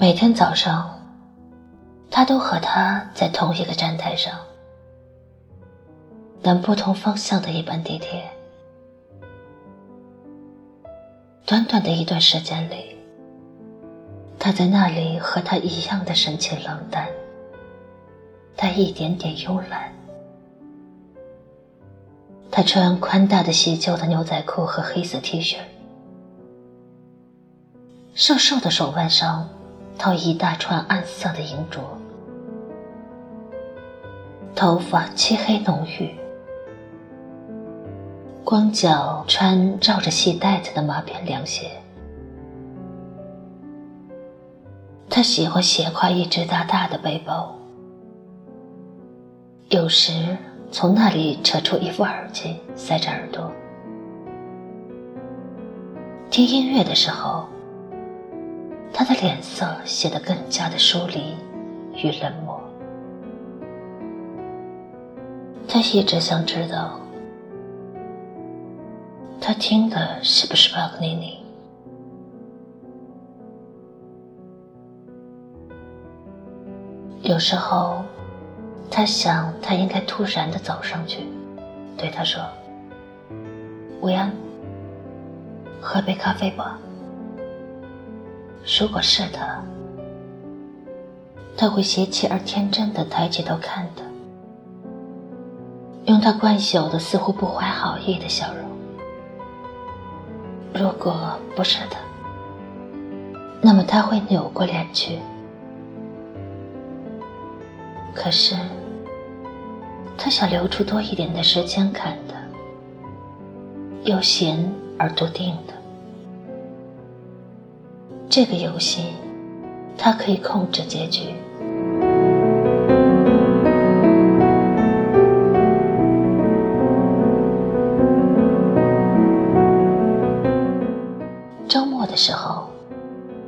每天早上，他都和他在同一个站台上，等不同方向的一班地铁。短短的一段时间里，他在那里和他一样的神情冷淡，带一点点慵懒。他穿宽大的细旧的牛仔裤和黑色 T 恤，瘦瘦的手腕上套一大串暗色的银镯，头发漆黑浓郁，光脚穿罩着细带子的马边凉鞋。他喜欢斜挎一只大大的背包，有时。从那里扯出一副耳机，塞着耳朵。听音乐的时候，他的脸色显得更加的疏离与冷漠。他一直想知道，他听的是不是帕格尼尼。有时候。他想，他应该突然的走上去，对他说：“维安，喝杯咖啡吧。”如果是他，他会邪气而天真的抬起头看他，用他惯有的似乎不怀好意的笑容。如果不是他，那么他会扭过脸去。可是。他想留出多一点的时间看他，悠闲而笃定的。这个游戏，他可以控制结局。周末的时候，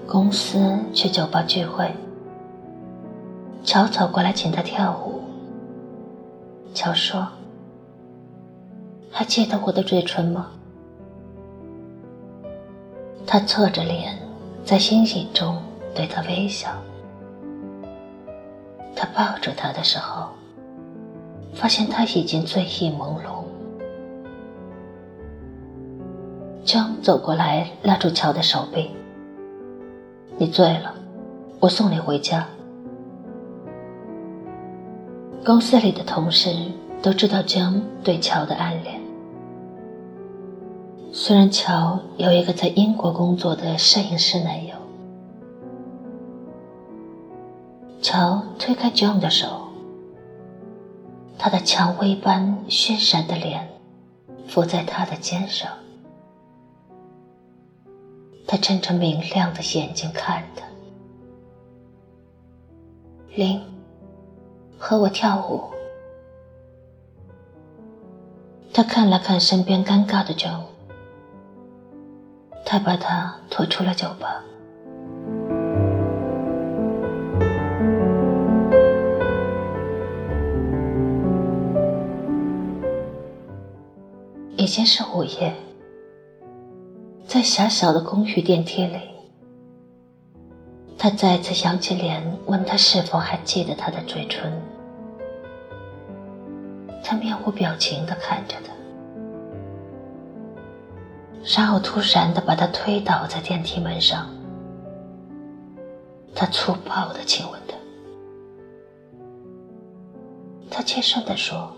公司去酒吧聚会，乔走过来请他跳舞。乔说：“还记得我的嘴唇吗？”他侧着脸，在星星中对他微笑。他抱住他的时候，发现他已经醉意朦胧。江走过来，拉住乔的手臂：“你醉了，我送你回家。”公司里的同事都知道江对乔的暗恋。虽然乔有一个在英国工作的摄影师男友，乔推开 John 的手，他的蔷薇般绚闪的脸伏在他的肩上，他睁着明亮的眼睛看他，林。和我跳舞。他看了看身边尴尬的 Joe，他把他拖出了酒吧。已经是午夜，在狭小的公寓电梯里。他再次扬起脸，问他是否还记得他的嘴唇。他面无表情地看着他，然后突然的把他推倒在电梯门上。他粗暴的亲吻他。他轻声的说：“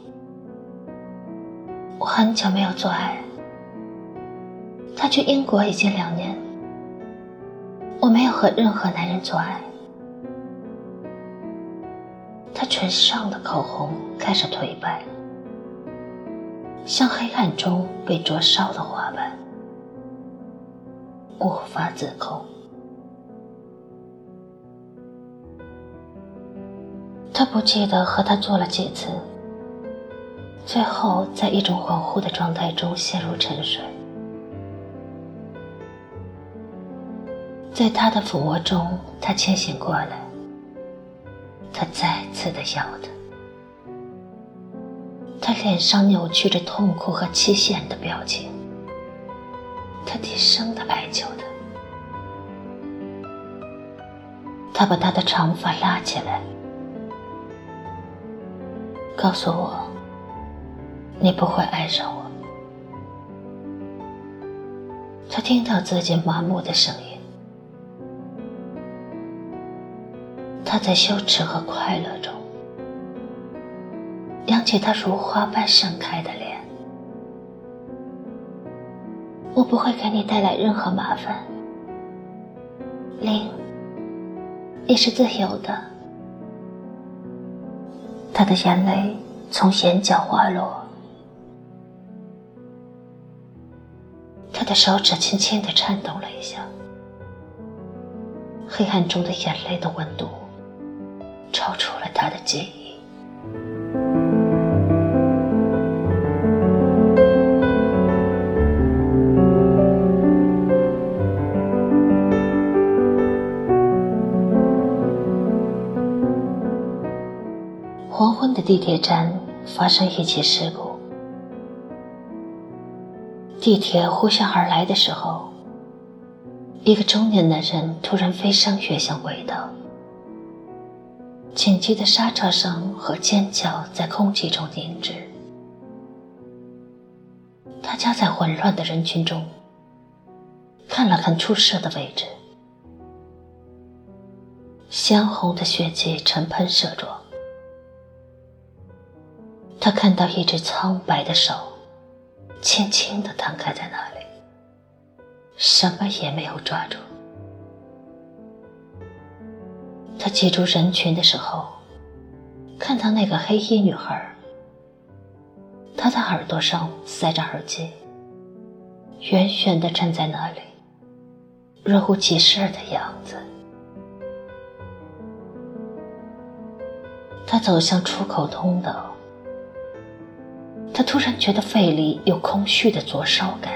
我很久没有做爱。他去英国已经两年。”我没有和任何男人做爱。他唇上的口红开始褪白，像黑暗中被灼烧的花瓣，无法自控。他不记得和他做了几次，最后在一种恍惚的状态中陷入沉睡。在他的抚摸中，他清醒过来。他再次的咬他，他脸上扭曲着痛苦和凄险的表情。他低声的哀求他，他把他的长发拉起来，告诉我：“你不会爱上我。”他听到自己麻木的声音，他在羞耻和快乐中，扬起他如花般盛开的脸。我不会给你带来任何麻烦，林。你是自由的。他的眼泪从眼角滑落，他的手指轻轻的颤抖了一下，黑暗中的眼泪的温度超出了他的记忆。地铁站发生一起事故，地铁呼啸而来的时候，一个中年男人突然飞上越向轨道，紧急的刹车声和尖叫在空气中凝滞，他夹在混乱的人群中，看了看出事的位置，鲜红的血迹呈喷射状。他看到一只苍白的手，轻轻地摊开在那里，什么也没有抓住。他挤出人群的时候，看到那个黑衣女孩，她的耳朵上塞着耳机，远远地站在那里，若无其事的样子。他走向出口通道。他突然觉得肺里有空虚的灼烧感，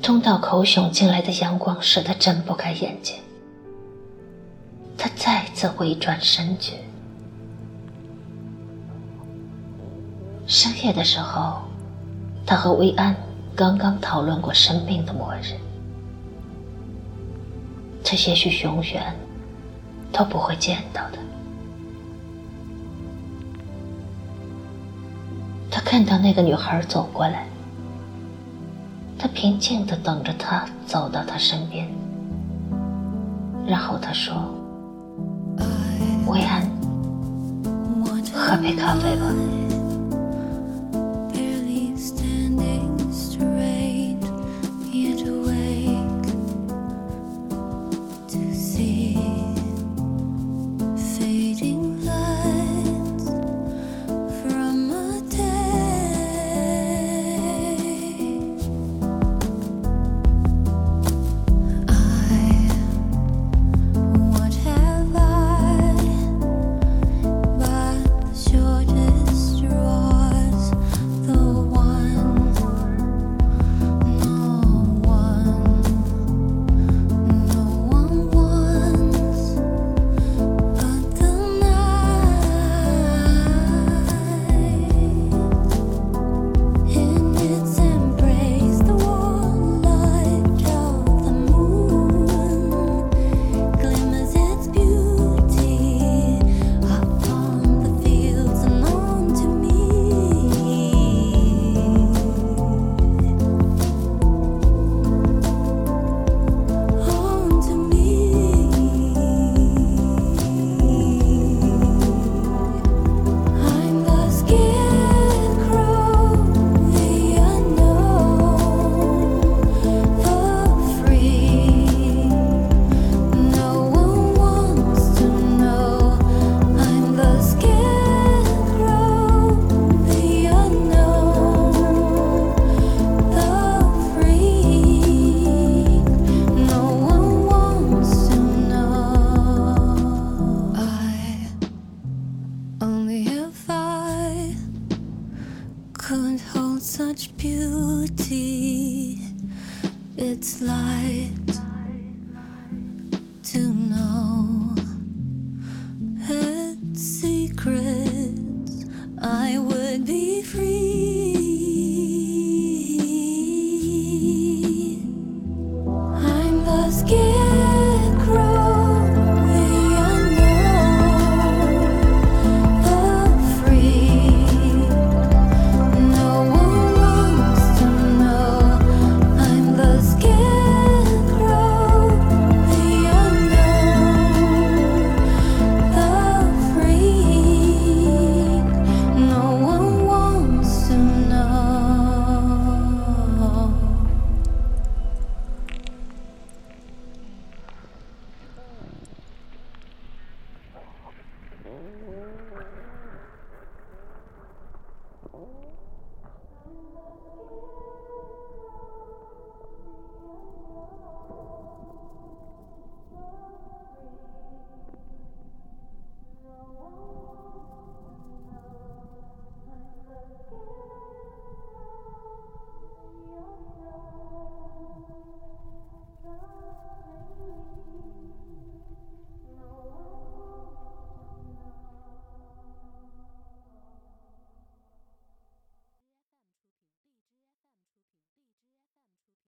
通道口涌进来的阳光使他睁不开眼睛。他再次回转身去。深夜的时候，他和薇安刚刚讨论过生命的末日，这也许永远都不会见到的。看到那个女孩走过来，他平静地等着她走到他身边，然后他说：“薇安，喝杯咖啡吧。”